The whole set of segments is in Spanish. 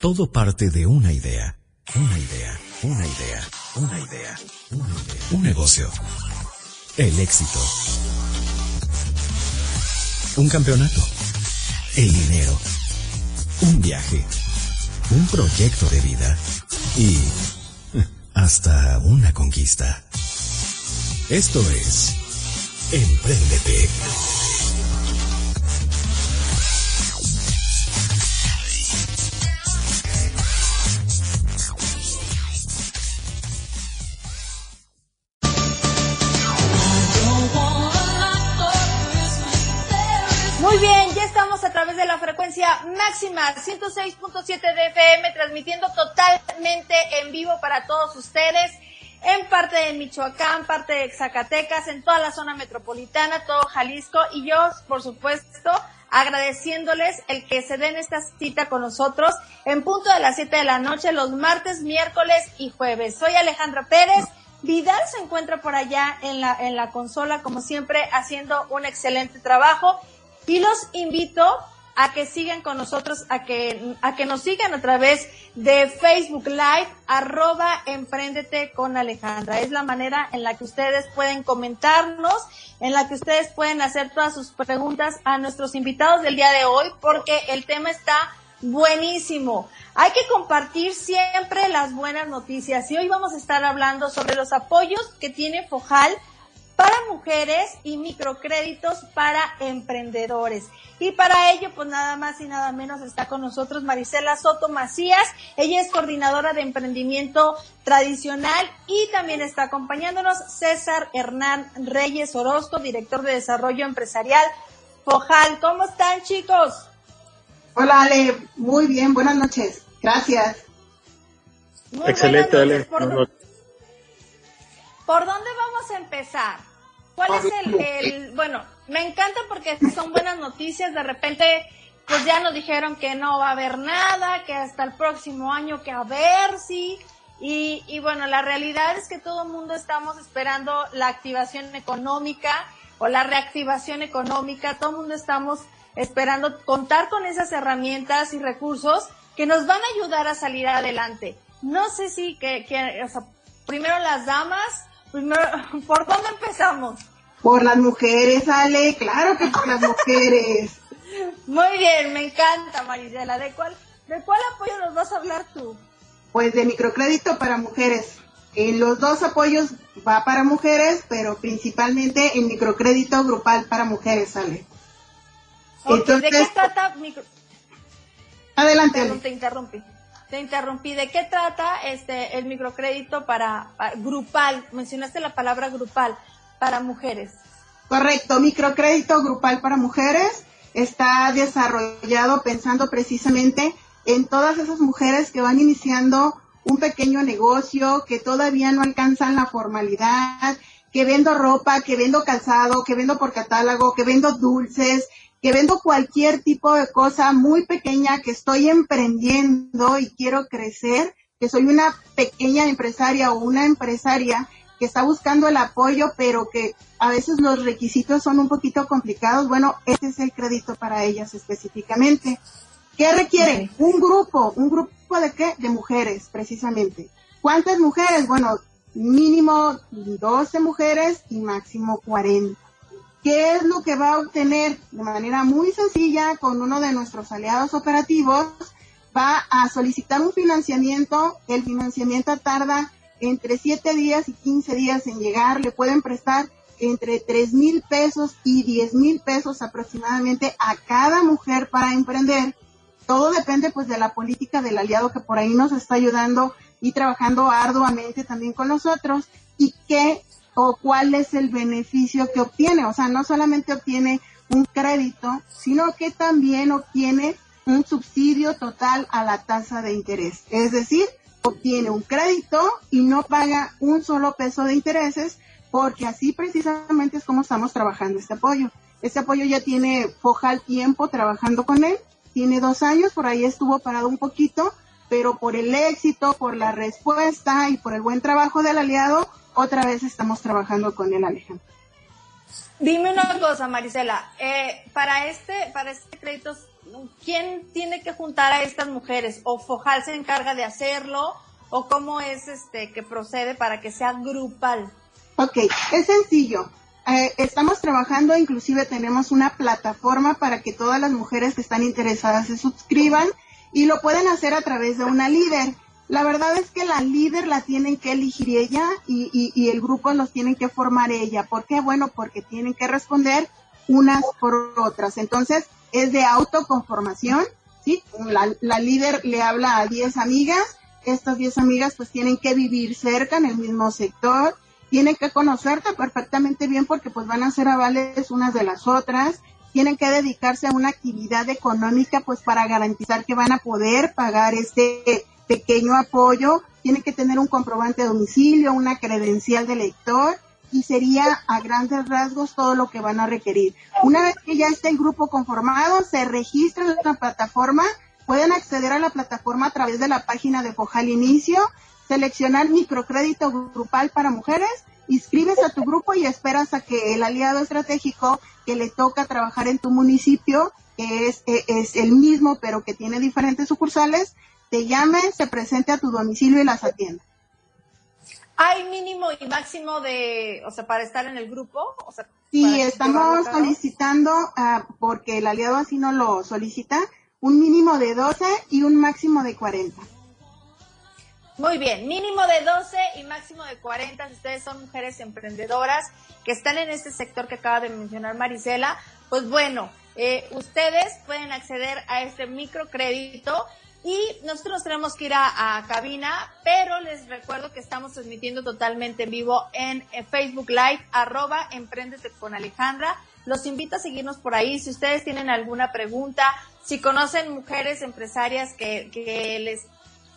Todo parte de una idea. Una idea, una idea, una idea. Un negocio. El éxito. Un campeonato. El dinero. Un viaje. Un proyecto de vida. Y hasta una conquista. Esto es Emprendete. Frecuencia máxima 106.7 de FM, transmitiendo totalmente en vivo para todos ustedes, en parte de Michoacán, parte de Zacatecas, en toda la zona metropolitana, todo Jalisco, y yo, por supuesto, agradeciéndoles el que se den esta cita con nosotros en punto de las 7 de la noche, los martes, miércoles y jueves. Soy Alejandra Pérez. Vidal se encuentra por allá en la, en la consola, como siempre, haciendo un excelente trabajo. Y los invito a que sigan con nosotros, a que, a que nos sigan a través de Facebook Live, arroba emprendete con Alejandra. Es la manera en la que ustedes pueden comentarnos, en la que ustedes pueden hacer todas sus preguntas a nuestros invitados del día de hoy, porque el tema está buenísimo. Hay que compartir siempre las buenas noticias y hoy vamos a estar hablando sobre los apoyos que tiene Fojal para mujeres y microcréditos para emprendedores. Y para ello, pues nada más y nada menos está con nosotros Marisela Soto Macías. Ella es coordinadora de emprendimiento tradicional y también está acompañándonos César Hernán Reyes Orozco, director de desarrollo empresarial Fojal. ¿Cómo están chicos? Hola Ale, muy bien, buenas noches. Gracias. Muy Excelente, Ale. ¿Por, Buenas noches. ¿Por dónde vamos a empezar? ¿Cuál es el, el, bueno, me encanta porque son buenas noticias, de repente pues ya nos dijeron que no va a haber nada, que hasta el próximo año que a ver si, y, y bueno, la realidad es que todo el mundo estamos esperando la activación económica o la reactivación económica, todo el mundo estamos esperando contar con esas herramientas y recursos que nos van a ayudar a salir adelante. No sé si que, que o sea, primero las damas, primero, ¿por dónde empezamos? Por las mujeres, Ale, claro que por las mujeres. Muy bien, me encanta, Marisela. ¿De cuál, ¿De cuál apoyo nos vas a hablar tú? Pues de microcrédito para mujeres. En los dos apoyos va para mujeres, pero principalmente en microcrédito grupal para mujeres, Ale. ¿De qué trata micro... Adelante, Perdón, Ale. te interrumpí. Te interrumpí. ¿De qué trata este el microcrédito para, grupal? Mencionaste la palabra grupal para mujeres. Correcto, microcrédito grupal para mujeres está desarrollado pensando precisamente en todas esas mujeres que van iniciando un pequeño negocio, que todavía no alcanzan la formalidad, que vendo ropa, que vendo calzado, que vendo por catálogo, que vendo dulces, que vendo cualquier tipo de cosa muy pequeña que estoy emprendiendo y quiero crecer, que soy una pequeña empresaria o una empresaria que está buscando el apoyo, pero que a veces los requisitos son un poquito complicados. Bueno, este es el crédito para ellas específicamente. ¿Qué requiere? Un grupo. ¿Un grupo de qué? De mujeres, precisamente. ¿Cuántas mujeres? Bueno, mínimo 12 mujeres y máximo 40. ¿Qué es lo que va a obtener? De manera muy sencilla, con uno de nuestros aliados operativos, va a solicitar un financiamiento. El financiamiento tarda entre 7 días y 15 días en llegar. Le pueden prestar entre 3 mil pesos y 10 mil pesos aproximadamente a cada mujer para emprender. Todo depende pues de la política del aliado que por ahí nos está ayudando y trabajando arduamente también con nosotros y qué o cuál es el beneficio que obtiene. O sea, no solamente obtiene un crédito, sino que también obtiene un subsidio total a la tasa de interés. Es decir, obtiene un crédito y no paga un solo peso de intereses, porque así precisamente es como estamos trabajando este apoyo. Este apoyo ya tiene Fojal tiempo trabajando con él, tiene dos años, por ahí estuvo parado un poquito, pero por el éxito, por la respuesta y por el buen trabajo del aliado, otra vez estamos trabajando con él, Alejandro. Dime una cosa, Marisela. Eh, para este, para este crédito ¿quién tiene que juntar a estas mujeres? ¿O Fojal se encarga de hacerlo? ¿O cómo es este que procede para que sea grupal? Ok, es sencillo. Eh, estamos trabajando, inclusive tenemos una plataforma para que todas las mujeres que están interesadas se suscriban y lo pueden hacer a través de una líder. La verdad es que la líder la tienen que elegir ella y, y, el grupo los tienen que formar ella. ¿Por qué? Bueno, porque tienen que responder unas por otras. Entonces, es de autoconformación, ¿sí? La, la líder le habla a 10 amigas, estas 10 amigas pues tienen que vivir cerca en el mismo sector, tienen que conocerte perfectamente bien porque pues van a ser avales unas de las otras, tienen que dedicarse a una actividad económica pues para garantizar que van a poder pagar este pequeño apoyo, tiene que tener un comprobante de domicilio, una credencial de lector y sería a grandes rasgos todo lo que van a requerir. Una vez que ya esté el grupo conformado, se registra en la plataforma, pueden acceder a la plataforma a través de la página de Fojal Inicio, seleccionar microcrédito grupal para mujeres, inscribes a tu grupo y esperas a que el aliado estratégico que le toca trabajar en tu municipio, que es, es el mismo pero que tiene diferentes sucursales, te llame, se presente a tu domicilio y las atienda. ¿Hay mínimo y máximo de, o sea, para estar en el grupo? O sea, sí, estamos solicitando, uh, porque el aliado así no lo solicita, un mínimo de 12 y un máximo de 40. Muy bien, mínimo de 12 y máximo de 40 si ustedes son mujeres emprendedoras que están en este sector que acaba de mencionar Marisela, pues bueno, eh, ustedes pueden acceder a este microcrédito y nosotros tenemos que ir a, cabina, pero les recuerdo que estamos transmitiendo totalmente en vivo en, Facebook Live, arroba Emprendete con Alejandra. Los invito a seguirnos por ahí. Si ustedes tienen alguna pregunta, si conocen mujeres empresarias que, que les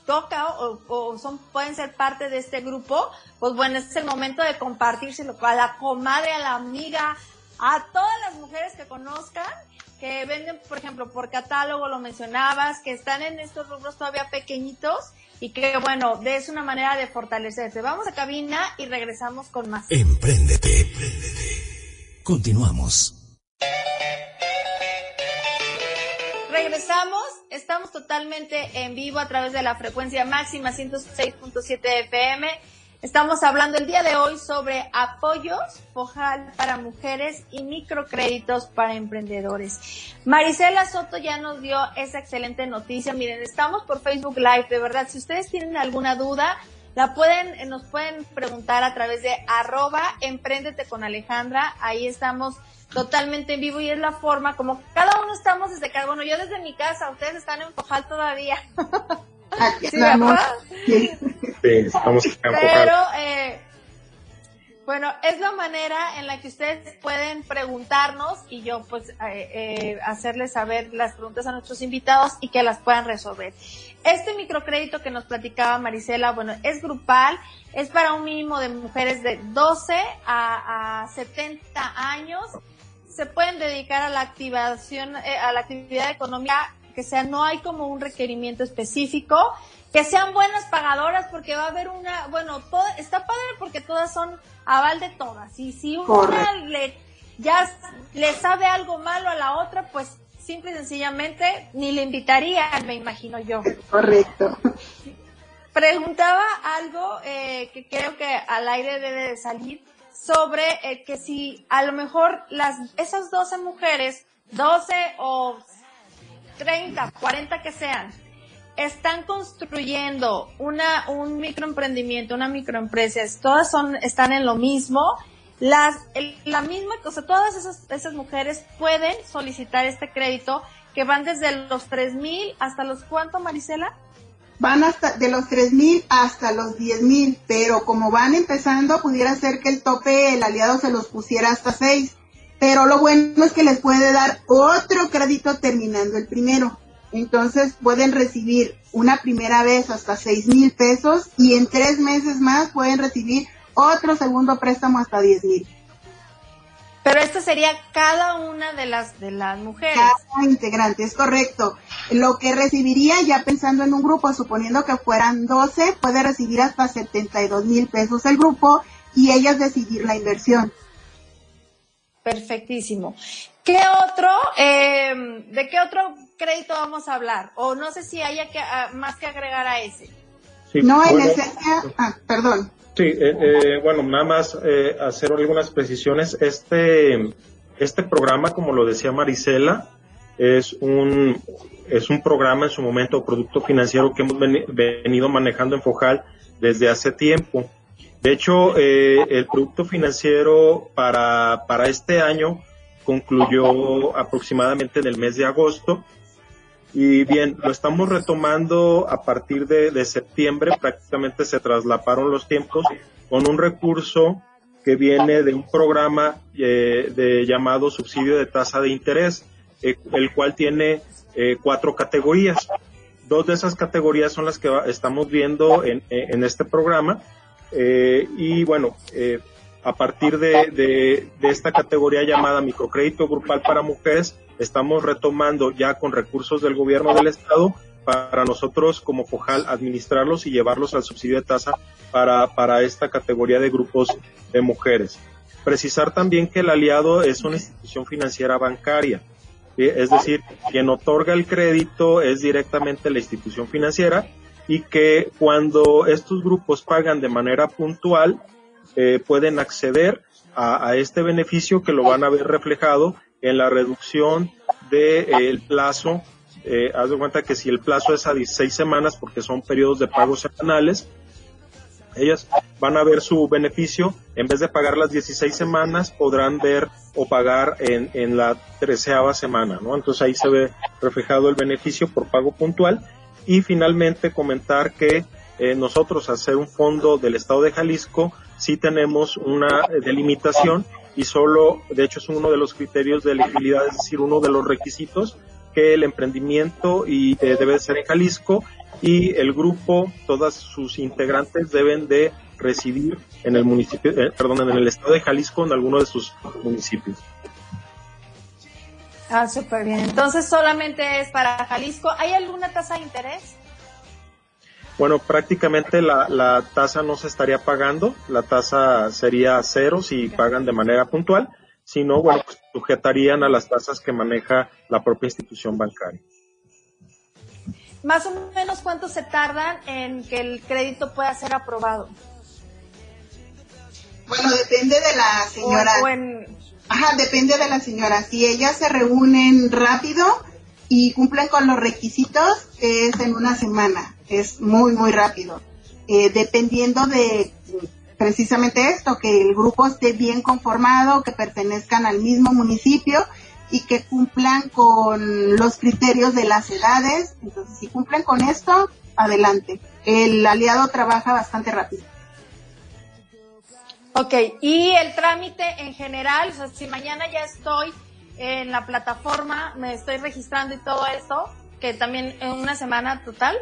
toca o, son pueden ser parte de este grupo, pues bueno, es el momento de compartírselo a la comadre, a la amiga, a todas las mujeres que conozcan que venden, por ejemplo, por catálogo, lo mencionabas, que están en estos rubros todavía pequeñitos y que, bueno, es una manera de fortalecerse. Vamos a cabina y regresamos con más. Emprendete, emprendete. Continuamos. Regresamos, estamos totalmente en vivo a través de la frecuencia máxima 106.7 FM Estamos hablando el día de hoy sobre apoyos FOJAL para mujeres y microcréditos para emprendedores. Marisela Soto ya nos dio esa excelente noticia. Miren, estamos por Facebook Live, de verdad. Si ustedes tienen alguna duda, la pueden, nos pueden preguntar a través de arroba emprendete con Alejandra. Ahí estamos totalmente en vivo y es la forma como cada uno estamos desde casa. Bueno, yo desde mi casa, ustedes están en Fojal todavía. Aquí estamos. Pero, eh, bueno, es la manera en la que ustedes pueden preguntarnos y yo pues eh, eh, hacerles saber las preguntas a nuestros invitados y que las puedan resolver. Este microcrédito que nos platicaba Marisela, bueno, es grupal, es para un mínimo de mujeres de 12 a, a 70 años. Se pueden dedicar a la activación, a la actividad económica que sea, no hay como un requerimiento específico, que sean buenas pagadoras porque va a haber una, bueno, todo, está padre porque todas son aval de todas. Y si una le, ya le sabe algo malo a la otra, pues simple y sencillamente ni le invitaría, me imagino yo. Correcto. Preguntaba algo eh, que creo que al aire debe de salir sobre eh, que si a lo mejor las esas 12 mujeres, 12 o 30, 40 que sean, están construyendo una, un microemprendimiento, una microempresa, todas son, están en lo mismo, las, la misma cosa, todas esas, esas mujeres pueden solicitar este crédito que van desde los tres mil hasta los cuánto, Marisela? Van hasta de los tres mil hasta los diez mil, pero como van empezando, pudiera ser que el tope el aliado se los pusiera hasta seis pero lo bueno es que les puede dar otro crédito terminando el primero. Entonces pueden recibir una primera vez hasta seis mil pesos y en tres meses más pueden recibir otro segundo préstamo hasta diez mil. Pero esto sería cada una de las de las mujeres. Cada integrante, es correcto. Lo que recibiría ya pensando en un grupo, suponiendo que fueran 12, puede recibir hasta 72 mil pesos el grupo y ellas decidir la inversión. Perfectísimo. ¿Qué otro, eh, de qué otro crédito vamos a hablar? O no sé si haya que, ah, más que agregar a ese. no, en esencia, ah, perdón. Sí, eh, eh, bueno, nada más eh, hacer algunas precisiones. Este, este programa, como lo decía Marisela, es un, es un programa en su momento, producto financiero que hemos venido manejando en Fojal desde hace tiempo. De hecho, eh, el producto financiero para, para este año concluyó aproximadamente en el mes de agosto. Y bien, lo estamos retomando a partir de, septiembre, prácticamente se traslaparon los tiempos con un recurso que viene de un programa eh, de llamado subsidio de tasa de interés, eh, el cual tiene cuatro categorías. Dos de esas categorías son las que estamos viendo en, en este programa eh, y bueno, eh, a partir de, esta categoría llamada microcrédito grupal para mujeres, estamos retomando ya con recursos del gobierno del estado para nosotros como FOJAL administrarlos y llevarlos al subsidio de tasa para, para esta categoría de grupos de mujeres. Precisar también que el aliado es una institución financiera bancaria, es decir, quien otorga el crédito es directamente la institución financiera y que cuando estos grupos pagan de manera puntual, eh, pueden acceder a, este beneficio que lo van a ver reflejado en la reducción del de, plazo. Eh, haz de cuenta que si el plazo es a 16 semanas, porque son periodos de pago semanales, ellas van a ver su beneficio, en vez de pagar las 16 semanas, podrán ver o pagar en, en la treceava semana, ¿no? Entonces ahí se ve reflejado el beneficio por pago puntual y finalmente comentar que eh, nosotros al ser un fondo del Estado de Jalisco sí tenemos una delimitación y solo, de hecho es uno de los criterios de elegibilidad, es decir, uno de los requisitos que el emprendimiento y eh, debe ser en Jalisco y el grupo, todas sus integrantes deben de residir en el municipio, eh, perdón, en el estado de Jalisco, en alguno de sus municipios. Ah, súper bien. Entonces solamente es para Jalisco. ¿Hay alguna tasa de interés? Bueno, prácticamente la, tasa no se estaría pagando. La tasa sería cero si pagan de manera puntual. Si no, bueno, pues, sujetarían a las tasas que maneja la propia institución bancaria. Más o menos cuánto se tardan en que el crédito pueda ser aprobado. Bueno, depende de la señora. Ajá, depende de la señora. Si ellas se reúnen rápido y cumplen con los requisitos, es en una semana. Es muy, muy rápido. Eh, dependiendo de precisamente esto, que el grupo esté bien conformado, que pertenezcan al mismo municipio y que cumplan con los criterios de las edades. Entonces, si cumplen con esto, adelante. El aliado trabaja bastante rápido. Ok, y el trámite en general, o sea, si mañana ya estoy en la plataforma, me estoy registrando y todo eso, que también en una semana total.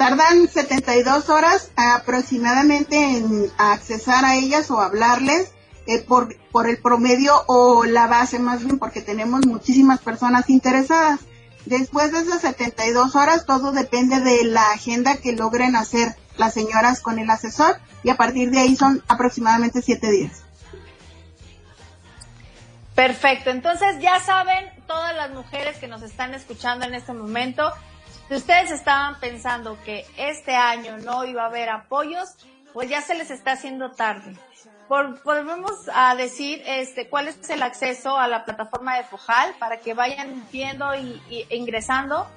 Tardan 72 horas aproximadamente en accesar a ellas o hablarles eh, por, por el promedio o la base más bien, porque tenemos muchísimas personas interesadas. Después de esas 72 horas, todo depende de la agenda que logren hacer las señoras con el asesor y a partir de ahí son aproximadamente siete días. Perfecto, entonces ya saben todas las mujeres que nos están escuchando en este momento, si ustedes estaban pensando que este año no iba a haber apoyos, pues ya se les está haciendo tarde. podemos a decir este, cuál es el acceso a la plataforma de Fojal para que vayan viendo y, y ingresando.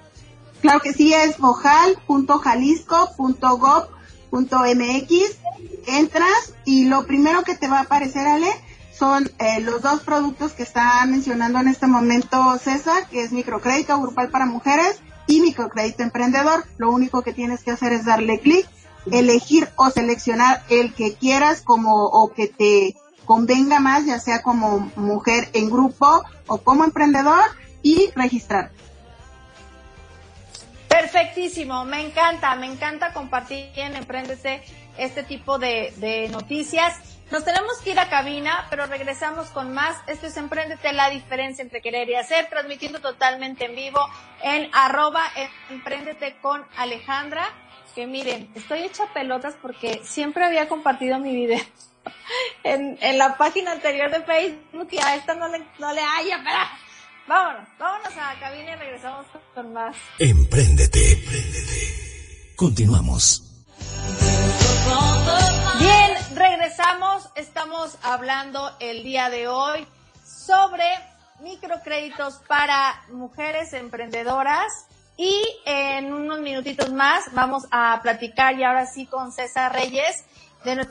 Claro que sí, es fojal.jalisco.gov .mx, entras y lo primero que te va a aparecer, Ale, son eh, los dos productos que está mencionando en este momento César, que es microcrédito grupal para mujeres y microcrédito emprendedor. Lo único que tienes que hacer es darle clic, elegir o seleccionar el que quieras como o que te convenga más, ya sea como mujer en grupo o como emprendedor y registrar. Perfectísimo, me encanta, me encanta compartir en Emprendete este tipo de, noticias. Nos tenemos que ir a cabina, pero regresamos con más. Esto es Emprendete, la diferencia entre querer y hacer, transmitiendo totalmente en vivo en arroba Emprendete con Alejandra. Que miren, estoy hecha pelotas porque siempre había compartido mi video en, en la página anterior de Facebook y a esta no le, no le haya, pero vámonos, vámonos a la cabina y regresamos con más. Empréndete, empréndete. Continuamos. Regresamos. Estamos hablando el día de hoy sobre microcréditos para mujeres emprendedoras y en unos minutitos más vamos a platicar y ahora sí con César Reyes,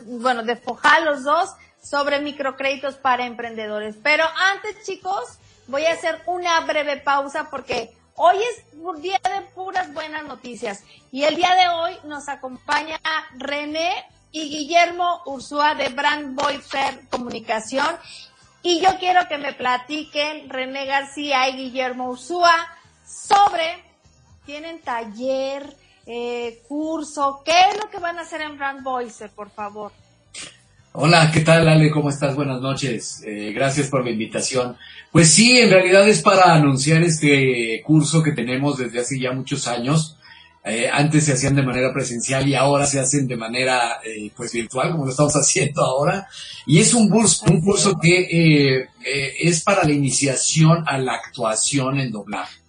bueno, de Fojal los dos, sobre microcréditos para emprendedores. Pero antes, chicos, voy a hacer una breve pausa porque hoy es un día de puras buenas noticias y el día de hoy nos acompaña René y Guillermo Ursúa de Brand Boy Comunicación y yo quiero que me platiquen René García y Guillermo Ursúa sobre tienen taller, eh, curso, ¿qué es lo que van a hacer en Brand Voice, por favor? Hola, ¿qué tal Ale? ¿Cómo estás? Buenas noches. Eh, gracias por la invitación. Pues sí, en realidad es para anunciar este curso que tenemos desde hace ya muchos años. Eh, antes se hacían de manera presencial y ahora se hacen de manera eh, pues virtual, como lo estamos haciendo ahora. Y es un curso, un curso que eh, eh, es para la iniciación a la actuación en doblaje.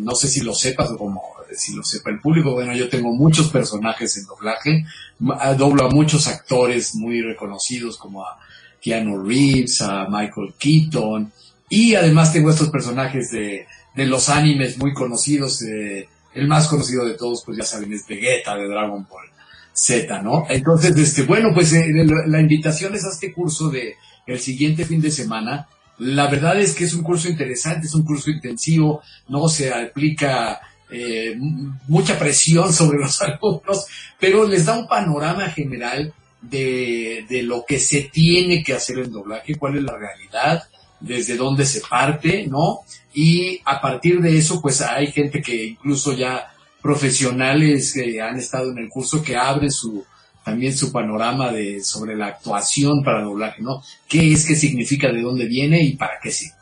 No sé si lo sepas o como si lo sepa el público. Bueno, yo tengo muchos personajes en doblaje. Ma- Doblo a muchos actores muy reconocidos como a Keanu Reeves, a Michael Keaton. Y además tengo estos personajes de, de los animes muy conocidos. eh, el más conocido de todos, pues ya saben, es Vegeta de Dragon Ball Z, ¿no? Entonces, este, bueno, pues eh, la invitación es a este curso de el siguiente fin de semana. La verdad es que es un curso interesante, es un curso intensivo, no se aplica eh, mucha presión sobre los alumnos, pero les da un panorama general de, de lo que se tiene que hacer en doblaje, cuál es la realidad, desde dónde se parte, ¿no? Y a partir de eso, pues hay gente que incluso ya profesionales que han estado en el curso que abren su también su panorama de sobre la actuación para doblaje, ¿no? ¿Qué es, qué significa, de dónde viene y para qué sirve?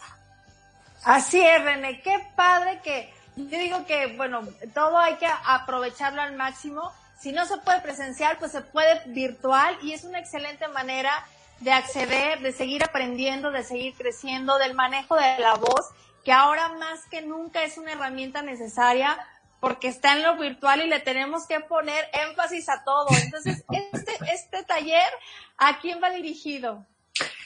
Así es, René, qué padre que yo digo que, bueno, todo hay que aprovecharlo al máximo. Si no se puede presencial, pues se puede virtual y es una excelente manera de acceder, de seguir aprendiendo, de seguir creciendo, del manejo de la voz, que ahora más que nunca es una herramienta necesaria porque está en lo virtual y le tenemos que poner énfasis a todo. Entonces, este, este taller, ¿a quién va dirigido?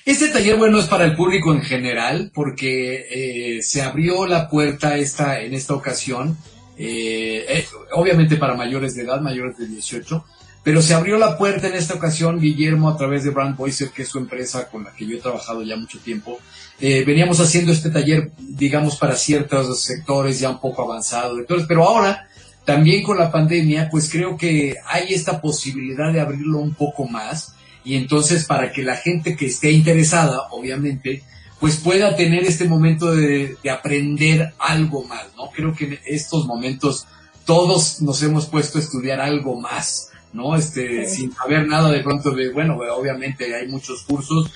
Este taller, bueno, es para el público en general, porque eh, se abrió la puerta esta, en esta ocasión, eh, eh, obviamente para mayores de edad, mayores de 18, pero se abrió la puerta en esta ocasión, Guillermo, a través de Brand Voicer, que es su empresa con la que yo he trabajado ya mucho tiempo. Eh, veníamos haciendo este taller, digamos, para ciertos sectores ya un poco avanzados, pero ahora, también con la pandemia, pues creo que hay esta posibilidad de abrirlo un poco más y entonces para que la gente que esté interesada, obviamente, pues pueda tener este momento de, de aprender algo más, ¿no? Creo que en estos momentos todos nos hemos puesto a estudiar algo más, ¿no? Este, Sí. sin saber nada de pronto de, bueno, obviamente hay muchos cursos,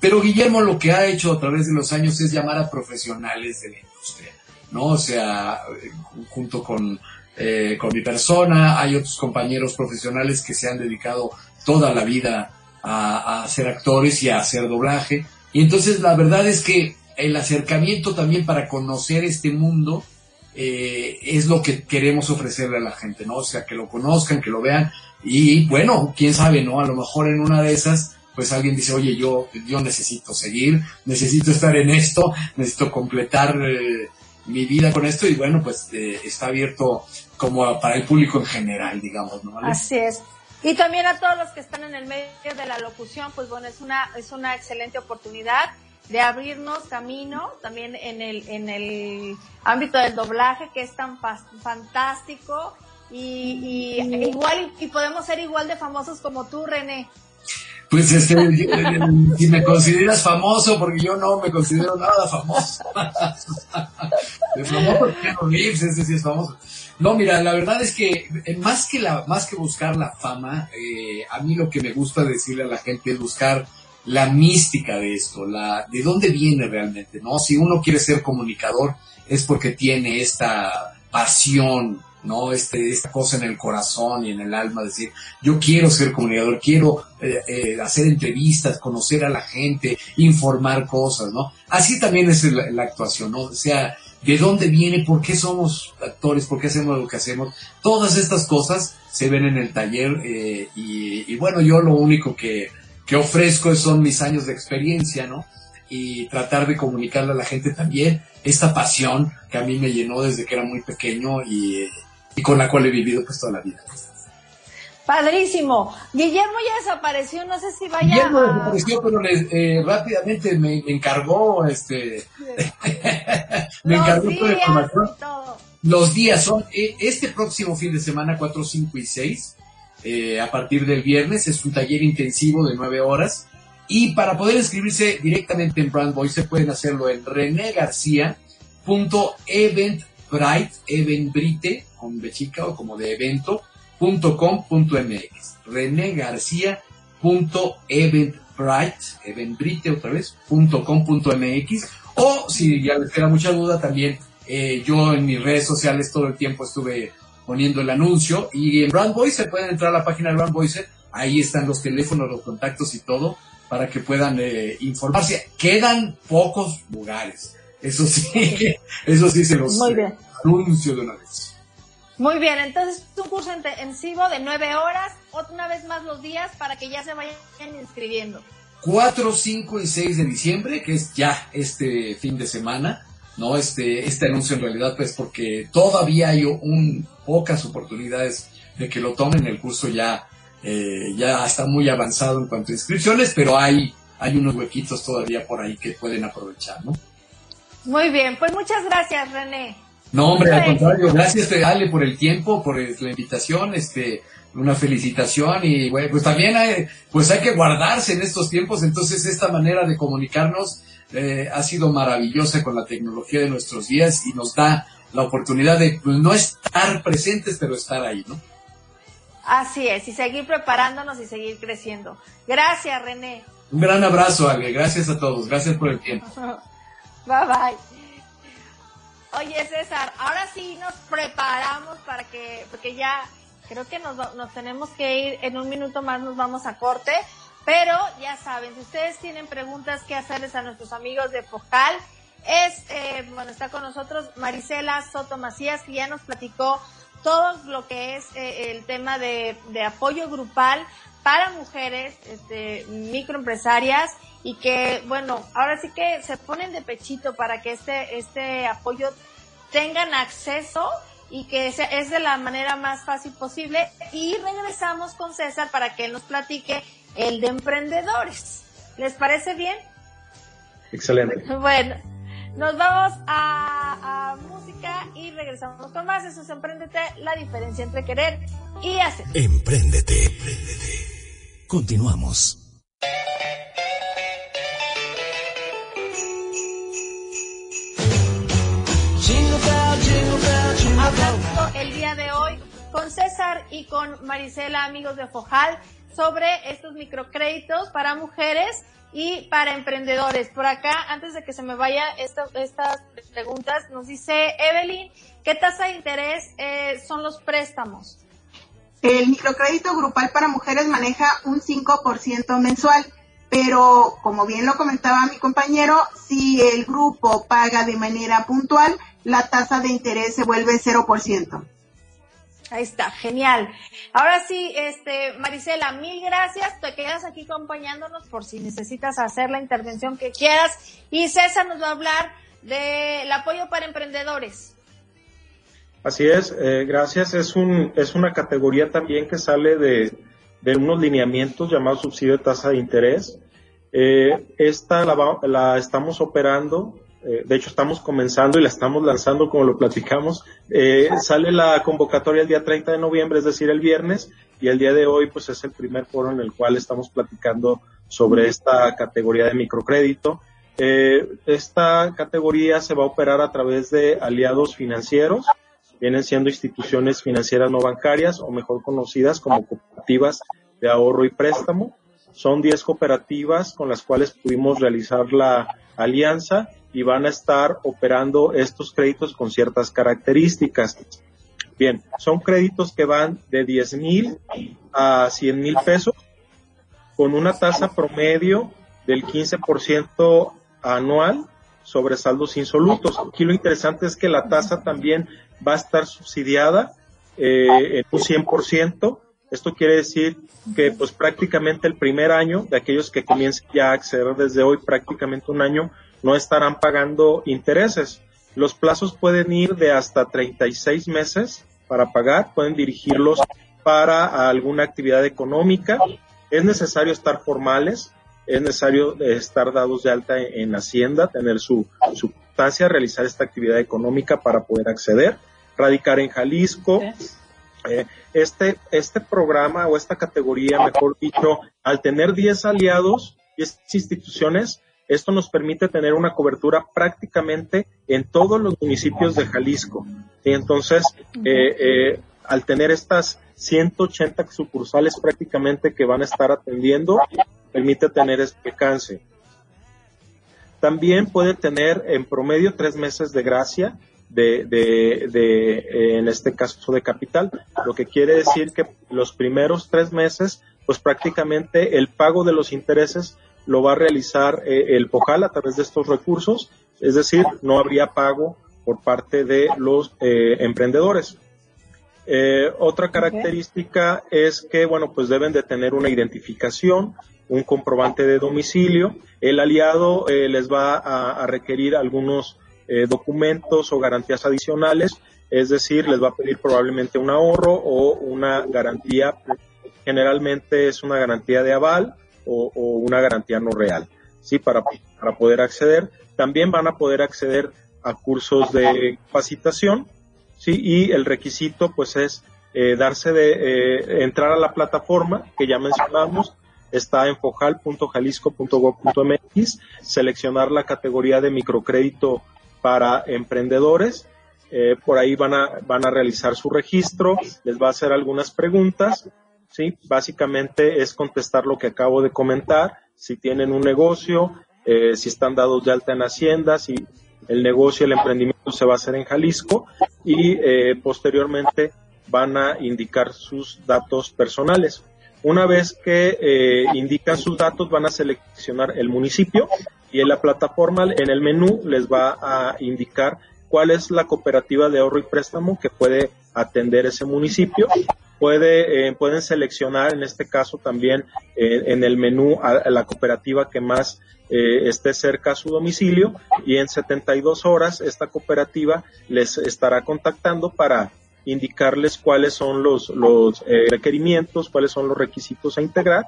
pero Guillermo lo que ha hecho a través de los años es llamar a profesionales de la industria, ¿no? O sea, eh, junto con, eh, con mi persona, hay otros compañeros profesionales que se han dedicado toda la vida a, a ser actores y a hacer doblaje. Y entonces la verdad es que el acercamiento también para conocer este mundo eh, es lo que queremos ofrecerle a la gente, ¿no? O sea, que lo conozcan, que lo vean y bueno, quién sabe, ¿no? A lo mejor en una de esas, pues alguien dice, oye, yo, yo necesito seguir, necesito estar en esto, necesito completar eh, mi vida con esto y bueno, pues eh, está abierto como para el público en general, digamos, ¿no? Así es. Y también a todos los que están en el medio de la locución, pues bueno, es una, es una excelente oportunidad de abrirnos camino también en el, en el ámbito del doblaje que es tan fantástico y, y igual y podemos ser igual de famosos como tú, René. Pues este, yo- si me consideras famoso, porque yo no me considero nada famoso. De famoso Reeves, ese sí es famoso. No, mira, la verdad es que eh, más que la, más que buscar la fama, eh, a mí lo que me gusta decirle a la gente es buscar la mística de esto, la, de dónde viene realmente, ¿no? Si uno quiere ser comunicador, es porque tiene esta pasión ¿no? Este, esta cosa en el corazón y en el alma, decir, yo quiero ser comunicador, quiero eh, eh, hacer entrevistas, conocer a la gente, informar cosas, ¿no? Así también es la, actuación, ¿no? O sea, ¿de dónde viene? ¿Por qué somos actores? ¿Por qué hacemos lo que hacemos? Todas estas cosas se ven en el taller eh, y, bueno, yo lo único que, que ofrezco son mis años de experiencia, ¿no? Y tratar de comunicarle a la gente también esta pasión que a mí me llenó desde que era muy pequeño y, y con la cual he vivido pues toda la vida. Padrísimo. Guillermo ya desapareció, no sé si vaya. Guillermo a... desapareció, pero le, eh, rápidamente me, me, encargó, este, me Los encargó toda la información. Los días son eh, este próximo fin de semana, 4, 5 y 6, eh, a partir del viernes, es un taller intensivo de 9 horas. Y para poder inscribirse directamente en Brand Voice, pueden hacerlo en renegarcia.eventbrite, eventbrite, con de chica o como de evento, .com.mx renegarcia.eventbrite eventbrite otra vez .com.mx o si ya les queda mucha duda también eh, yo en mis redes sociales todo el tiempo estuve poniendo el anuncio y en Brand Voice pueden entrar a la página de Brand Voice ahí están los teléfonos los contactos y todo para que puedan eh, informarse quedan pocos lugares eso sí eso sí se los Muy bien. anuncio de una vez Muy bien, entonces es un curso intensivo de nueve horas, otra vez más los días para que ya se vayan inscribiendo. 4, 5 y 6 de diciembre, que es ya este fin de semana, ¿no? Este, este anuncio en realidad, pues porque todavía hay un, pocas oportunidades de que lo tomen, el curso ya, eh, ya está muy avanzado en cuanto a inscripciones, pero hay, hay unos huequitos todavía por ahí que pueden aprovechar, ¿no? Muy bien, pues muchas gracias, René. No, hombre, al Bueno. contrario, gracias Ale por el tiempo, por eh, la invitación, este, una felicitación y bueno, pues también hay, pues hay que guardarse en estos tiempos, entonces esta manera de comunicarnos eh, ha sido maravillosa con la tecnología de nuestros días y nos da la oportunidad de pues, no estar presentes, pero estar ahí, ¿no? Así es, y seguir preparándonos y seguir creciendo. Gracias, René. Un gran abrazo, Ale, gracias a todos, gracias por el tiempo. Bye bye. Oye, César, ahora sí nos preparamos para que, porque ya creo que nos, nos tenemos que ir, en un minuto más nos vamos a corte, pero ya saben, si ustedes tienen preguntas que hacerles a nuestros amigos de Focal, es, eh, bueno, está con nosotros Marisela Soto Macías, que ya nos platicó todo lo que es eh, el tema de, de apoyo grupal para mujeres, este, microempresarias y que, bueno, ahora sí que se ponen de pechito para que este, este apoyo tengan acceso y que sea- es de la manera más fácil posible. Y regresamos con César para que él nos platique el de emprendedores. ¿Les parece bien? Excelente. Bueno, nos vamos a, a música y regresamos con más. Eso es Emprendete, la diferencia entre querer y hacer. Empréndete. Empréndete. Continuamos. Hablando el día de hoy con César y con Marisela, amigos de Fojal, sobre estos microcréditos para mujeres y para emprendedores. Por acá, antes de que se me vaya esta- estas preguntas, nos dice Evelyn, ¿qué tasa de interés eh, son los préstamos? El microcrédito grupal para mujeres maneja un 5% mensual, pero como bien lo comentaba mi compañero, si el grupo paga de manera puntual, la tasa de interés se vuelve 0%. Ahí está, genial. Ahora sí, este, Marisela, mil gracias. Te quedas aquí acompañándonos por si necesitas hacer la intervención que quieras. Y César nos va a hablar del apoyo para emprendedores. Así es, eh, gracias. Es, un, es una categoría también que sale de, de unos lineamientos llamados subsidio de tasa de interés. Eh, esta la, la estamos operando, eh, de hecho estamos comenzando y la estamos lanzando como lo platicamos. Eh, sale la convocatoria el día 30 de noviembre, es decir, el viernes, y el día de hoy pues es el primer foro en el cual estamos platicando sobre esta categoría de microcrédito. Eh, esta categoría se va a operar a través de aliados financieros, vienen siendo instituciones financieras no bancarias o mejor conocidas como cooperativas de ahorro y préstamo. Son 10 cooperativas con las cuales pudimos realizar la alianza y van a estar operando estos créditos con ciertas características. Bien, son créditos que van de 10 mil a 100 mil pesos con una tasa promedio del 15% anual sobre saldos insolutos. Aquí lo interesante es que la tasa también va a estar subsidiada eh, en un 100%. Esto quiere decir que pues prácticamente el primer año de aquellos que comiencen ya a acceder desde hoy, prácticamente un año, no estarán pagando intereses. Los plazos pueden ir de hasta 36 meses para pagar, pueden dirigirlos para alguna actividad económica. Es necesario estar formales, es necesario estar dados de alta en, Hacienda, tener su sustancia, realizar esta actividad económica para poder acceder, radicar en Jalisco. Eh, este, este programa o esta categoría, mejor dicho, al tener 10 aliados, 10 instituciones, esto nos permite tener una cobertura prácticamente en todos los municipios de Jalisco. Y entonces, eh, eh, al tener estas 180 sucursales prácticamente que van a estar atendiendo, permite tener este alcance. También puede tener en promedio tres meses de gracia de, de, de eh, en este caso de capital, lo que quiere decir que los primeros tres meses, pues prácticamente el pago de los intereses lo va a realizar eh, el POJAL a través de estos recursos, es decir, no habría pago por parte de los eh, emprendedores. otra característica es que, bueno, pues deben de tener una identificación, un comprobante de domicilio. El aliado eh, les va a, requerir algunos eh, documentos o garantías adicionales, es decir, les va a pedir probablemente un ahorro o una garantía, generalmente es una garantía de aval o, una garantía no real, ¿sí? Para, para poder acceder. También van a poder acceder a cursos de capacitación, ¿sí? Y el requisito, pues, es eh, darse de entrar a la plataforma que ya mencionamos, está en fojal.jalisco.gov.mx, seleccionar la categoría de microcrédito para emprendedores. Eh, por ahí van a, van a realizar su registro, les va a hacer algunas preguntas, ¿sí? Básicamente es contestar lo que acabo de comentar, si tienen un negocio, eh, si están dados de alta en Hacienda, si el negocio, el emprendimiento se va a hacer en Jalisco y eh, posteriormente van a indicar sus datos personales. Una vez que eh, indican sus datos, van a seleccionar el municipio y en la plataforma, en el menú, les va a indicar cuál es la cooperativa de ahorro y préstamo que puede atender ese municipio. Puede, eh, pueden seleccionar en este caso también eh, en el menú a, la cooperativa que más esté cerca a su domicilio y en 72 horas esta cooperativa les estará contactando para indicarles cuáles son los, los eh, requerimientos, cuáles son los requisitos a integrar,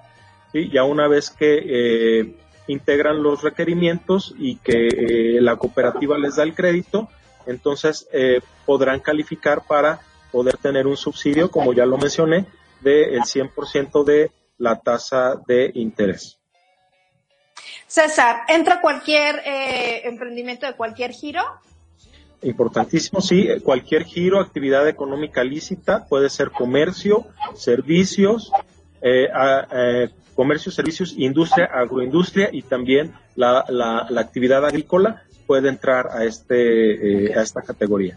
y ya una vez que eh, integran los requerimientos y que eh, la cooperativa les da el crédito, entonces podrán calificar para poder tener un subsidio, como ya lo mencioné, del 100% de la tasa de interés. César, ¿entra cualquier emprendimiento de cualquier giro? Importantísimo, sí, cualquier giro, actividad económica lícita, puede ser comercio, servicios, eh, eh, comercio, servicios, industria, agroindustria y también la, la, actividad agrícola puede entrar a, este, eh, a esta categoría.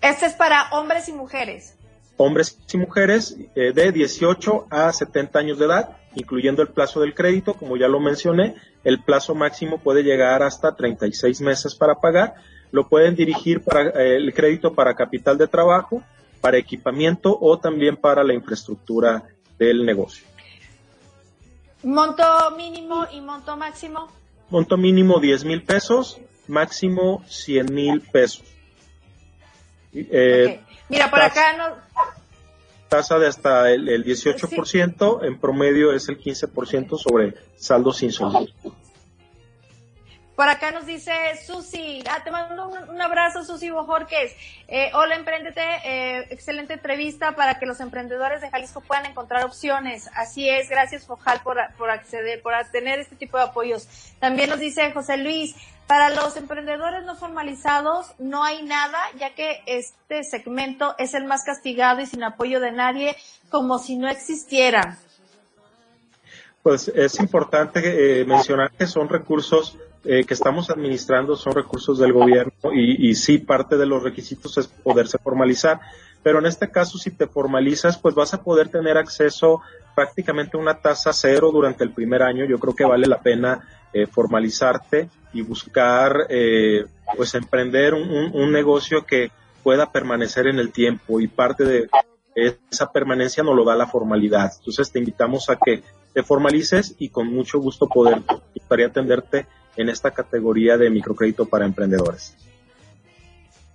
Este es para hombres y mujeres. Hombres y mujeres de 18 a 70 años de edad, incluyendo el plazo del crédito, como ya lo mencioné, el plazo máximo puede llegar hasta 36 meses para pagar lo pueden dirigir para eh, el crédito para capital de trabajo, para equipamiento o también para la infraestructura del negocio. ¿Monto mínimo y monto máximo? Monto mínimo 10 mil pesos, máximo 100 mil pesos. Eh, Mira, por acá no... Tasa de hasta el, 18%, en promedio es el 15% sobre saldos insolutos. Por acá nos dice Susi, ah, te mando un, abrazo Susi Bojorques. Eh, hola Emprendete, eh, excelente entrevista para que los emprendedores de Jalisco puedan encontrar opciones. Así es, gracias Fojal por, por acceder, por tener este tipo de apoyos. También nos dice José Luis, para los emprendedores no formalizados no hay nada, ya que este segmento es el más castigado y sin apoyo de nadie, como si no existiera. Pues es importante eh, mencionar que son recursos eh, que estamos administrando son recursos del gobierno y, y sí parte de los requisitos es poderse formalizar. Pero en este caso, si te formalizas, pues vas a poder tener acceso prácticamente a una tasa cero durante el primer año. Yo creo que vale la pena eh, formalizarte y buscar, eh, pues emprender un, negocio que pueda permanecer en el tiempo y parte de esa permanencia nos lo da la formalidad. Entonces te invitamos a que te formalices y con mucho gusto poder, gustaría atenderte en esta categoría de microcrédito para emprendedores.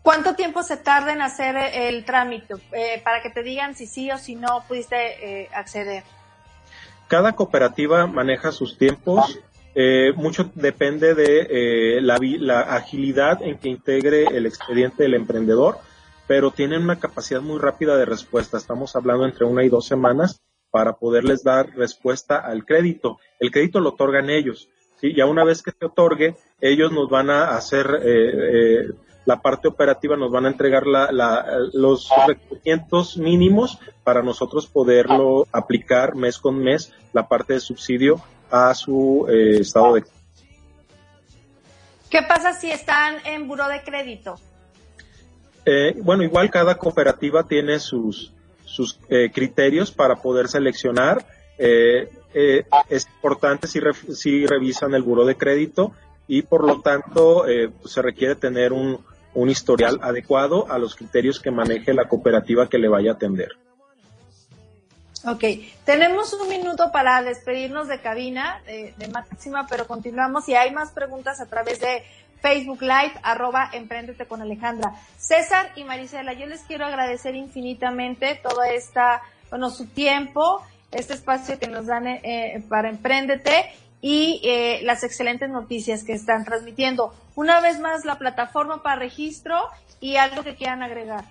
¿Cuánto tiempo se tarda en hacer el trámite eh, para que te digan si sí o si no pudiste eh, acceder? Cada cooperativa maneja sus tiempos. Eh, mucho depende de la, la, agilidad en que integre el expediente del emprendedor, pero tienen una capacidad muy rápida de respuesta. Estamos hablando entre una y dos semanas para poderles dar respuesta al crédito. El crédito lo otorgan ellos. ¿Sí? Ya una vez que se otorgue, ellos nos van a hacer la parte operativa nos van a entregar los requerimientos mínimos para nosotros poderlo aplicar mes con mes, la parte de subsidio a su eh, estado de ¿Qué pasa si están en buro de crédito? Eh, bueno, igual cada cooperativa tiene sus, sus eh, criterios para poder seleccionar. Es importante si, si revisan el buro de crédito y por lo tanto se requiere tener un, un historial adecuado a los criterios que maneje la cooperativa que le vaya a atender. Ok, tenemos un minuto para despedirnos de cabina de, máxima, pero continuamos y hay más preguntas a través de Facebook Live, arroba Emprendete con Alejandra. César y Marisela, yo les quiero agradecer infinitamente toda esta, bueno, su tiempo, este espacio que nos dan eh, para Emprendete y eh, las excelentes noticias que están transmitiendo. Una vez más, la plataforma para registro y algo que quieran agregar.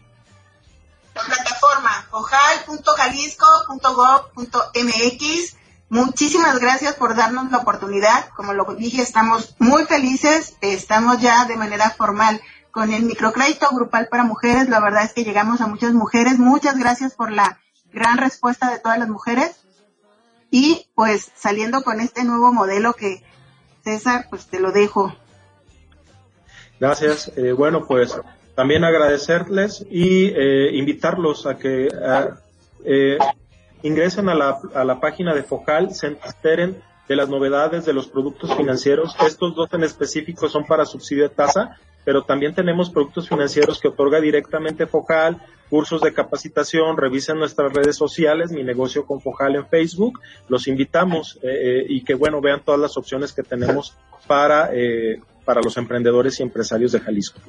La plataforma ojal.jalisco.gov.mx. Muchísimas gracias por darnos la oportunidad. Como lo dije, estamos muy felices. Estamos ya de manera formal con el microcrédito grupal para mujeres. La verdad es que llegamos a muchas mujeres. Muchas gracias por la gran respuesta de todas las mujeres y pues saliendo con este nuevo modelo que César, pues te lo dejo. Gracias. Eh, bueno, pues también agradecerles y eh, invitarlos a que eh, ingresen a la, a la página de Focal, se enteren de las novedades de los productos financieros. Estos dos en específico son para subsidio de tasa, pero también tenemos productos financieros que otorga directamente Focal, cursos de capacitación, revisen nuestras redes sociales, mi negocio con Fojal en Facebook, los invitamos eh, eh, y que bueno, vean todas las opciones que tenemos para, eh, para los emprendedores y empresarios de Jalisco.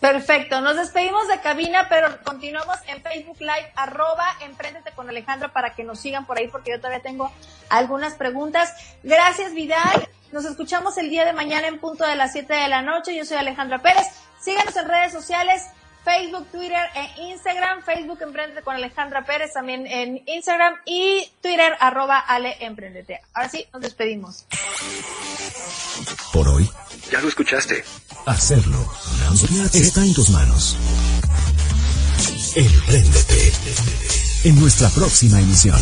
Perfecto, nos despedimos de cabina, pero continuamos en Facebook Live, arroba Emprendete con Alejandra para que nos sigan por ahí porque yo todavía tengo algunas preguntas. Gracias Vidal, nos escuchamos el día de mañana en punto de las 7 de la noche. Yo soy Alejandra Pérez, síganos en redes sociales, Facebook, Twitter e Instagram. Facebook Emprendete con Alejandra Pérez también en Instagram y Twitter arroba Ale Emprendete. Ahora sí, nos despedimos. Por hoy. Ya lo escuchaste. Hacerlo está en tus manos. Emprendete. En nuestra próxima emisión.